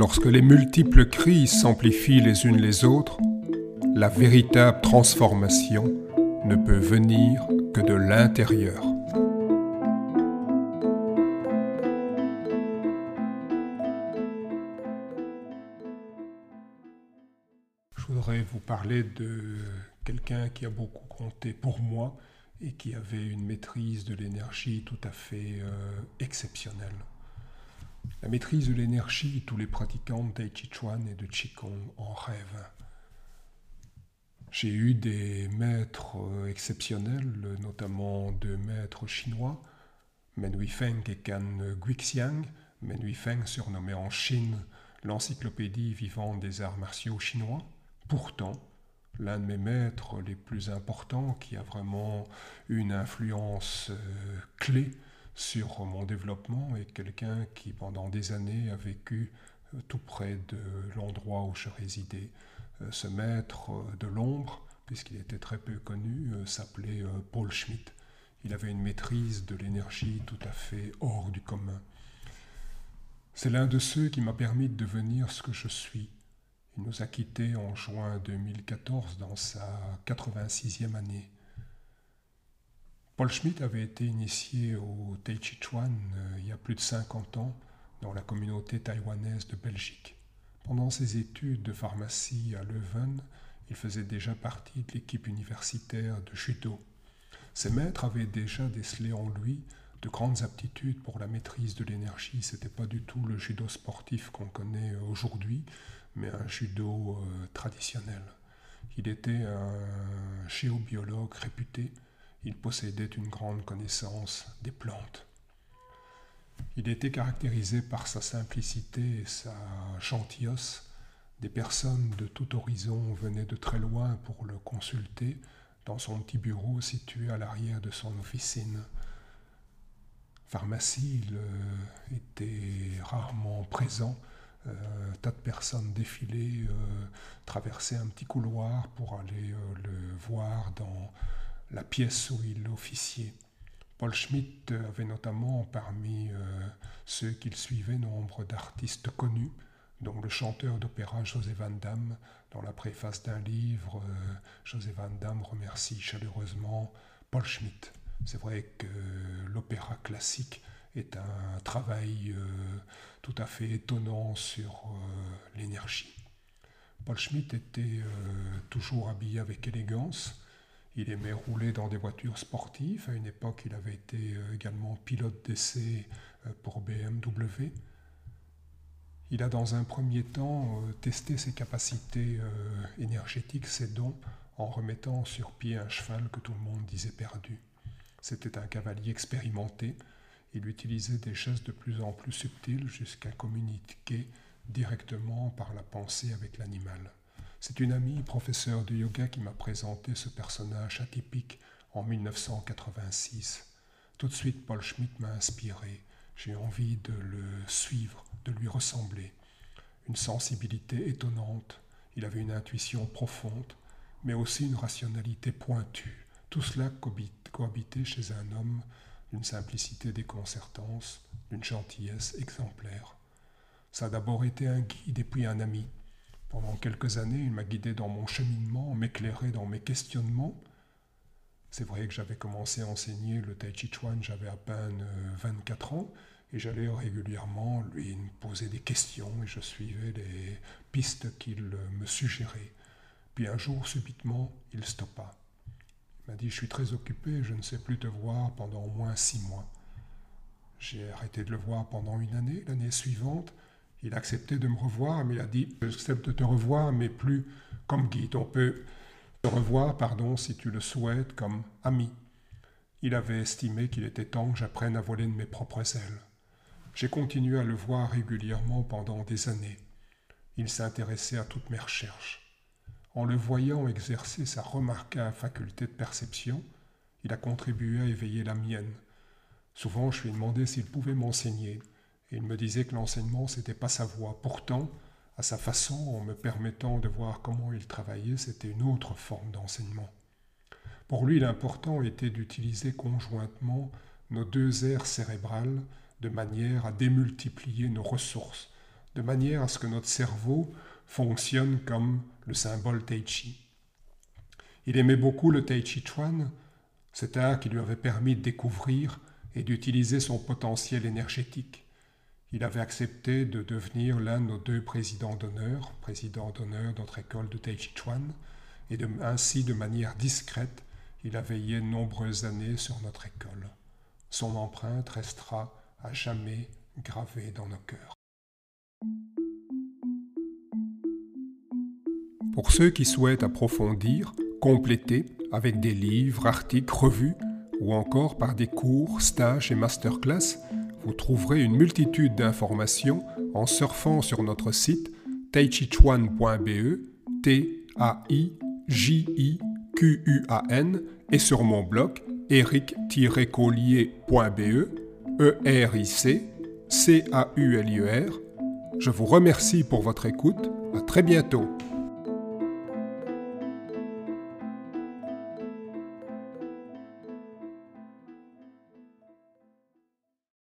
Lorsque les multiples crises s'amplifient les unes les autres, la véritable transformation ne peut venir que de l'intérieur. Je voudrais vous parler de quelqu'un qui a beaucoup compté pour moi et qui avait une maîtrise de l'énergie tout à fait euh, exceptionnelle. La maîtrise de l'énergie, tous les pratiquants de Tai Chi Chuan et de Qigong en rêvent. J'ai eu des maîtres euh, exceptionnels, notamment deux maîtres chinois, Men Huifeng et Kan Guixiang. Men Huifeng surnommé en Chine l'encyclopédie vivante des arts martiaux chinois. Pourtant, l'un de mes maîtres les plus importants qui a vraiment une influence euh, clé sur mon développement et quelqu'un qui pendant des années a vécu euh, tout près de l'endroit où je résidais. Euh, ce maître euh, de l'ombre, puisqu'il était très peu connu, s'appelait Paul Schmidt. Il avait une maîtrise de l'énergie tout à fait hors du commun. C'est l'un de ceux qui m'a permis de devenir ce que je suis. Il nous a quittés en juin 2014 dans sa 86e année. Paul Schmidt avait été initié au Tai Chi Chuan euh, il y a plus de 50 ans dans la communauté taïwanaise de Belgique. Pendant ses études de pharmacie à Leuven, il faisait déjà partie de l'équipe universitaire de judo. Ses maîtres avaient déjà décelé en lui de grandes aptitudes pour la maîtrise de l'énergie. Ce n'était pas du tout le judo sportif qu'on connaît aujourd'hui, mais un judo euh, traditionnel. Il était un géobiologue réputé il possédait une grande connaissance des plantes. Il était caractérisé par sa simplicité et sa gentillesse. Des personnes de tout horizon venaient de très loin pour le consulter dans son petit bureau situé à l'arrière de son officine. Pharmacie, il euh, était rarement présent. Euh, tas de personnes défilaient, euh, traversaient un petit couloir pour aller le voir dans la pièce où il officiait. Paul Schmidt avait notamment parmi euh, ceux qu'il suivait nombre d'artistes connus, dont le chanteur d'opéra José Van Damme. Dans la préface d'un livre, euh, José Van Damme remercie chaleureusement Paul Schmidt. C'est vrai que l'opéra classique est un travail euh, tout à fait étonnant sur l'énergie. Paul Schmidt était toujours habillé avec élégance, il aimait rouler dans des voitures sportives. À une époque, il avait été euh, également pilote d'essai euh, pour BMW. Il a dans un premier temps euh, testé ses capacités énergétiques, ses dons, en remettant sur pied un cheval que tout le monde disait perdu. C'était un cavalier expérimenté. Il utilisait des gestes de plus en plus subtils jusqu'à communiquer directement par la pensée avec l'animal. C'est une amie, professeure de yoga, qui m'a présenté ce personnage atypique en 1986. Tout de suite, Paul Schmidt m'a inspiré. J'ai envie de le suivre, de lui ressembler. Une sensibilité étonnante, il avait une intuition profonde, mais aussi une rationalité pointue. Tout cela cohabitait chez un homme d'une simplicité déconcertante, d'une gentillesse exemplaire. Ça a d'abord été un guide et puis un ami. Pendant quelques années, il m'a guidé dans mon cheminement, m'éclairait dans mes questionnements. C'est vrai que j'avais commencé à enseigner le Tai Chi Chuan, j'avais à peine 24 euh, ans, et j'allais régulièrement lui poser des questions et je suivais les pistes qu'il me suggérait. Puis un jour, subitement, il stoppa. Il m'a dit Je suis très occupé, je ne sais plus te voir pendant au moins six mois. J'ai arrêté de le voir pendant une année. L'année suivante, il a accepté de me revoir, mais il a dit J'accepte de te revoir, mais plus comme guide. On peut te revoir, pardon, si tu le souhaites, comme ami. Il avait estimé qu'il était temps que j'apprenne à voler de mes propres ailes. J'ai continué à le voir régulièrement pendant des années. Il s'intéressait à toutes mes recherches. En le voyant exercer sa remarquable faculté de perception, il a contribué à éveiller la mienne. Souvent, je lui ai demandé s'il pouvait m'enseigner il me disait que l'enseignement, c'était pas sa voie. Pourtant, à sa façon, en me permettant de voir comment il travaillait, c'était une autre forme d'enseignement. Pour lui, l'important était d'utiliser conjointement nos deux aires cérébrales de manière à démultiplier nos ressources, de manière à ce que notre cerveau fonctionne comme le symbole Tai Chi. Il aimait beaucoup le Tai Chi Chuan, cet art qui lui avait permis de découvrir et d'utiliser son potentiel énergétique. Il avait accepté de devenir l'un de nos deux présidents d'honneur, président d'honneur de notre école de Tai Chi Chuan, et ainsi de manière discrète, il a veillé nombreuses années sur notre école. Son empreinte restera à jamais gravée dans nos cœurs. Pour ceux qui souhaitent approfondir, compléter avec des livres, articles, revues ou encore par des cours, stages et masterclass, vous trouverez une multitude d'informations en surfant sur notre site taichichuan.be, t a i j i q u a n et sur mon blog eric-collier.be, e r i c c a u l i e. Je vous remercie pour votre écoute. À très bientôt.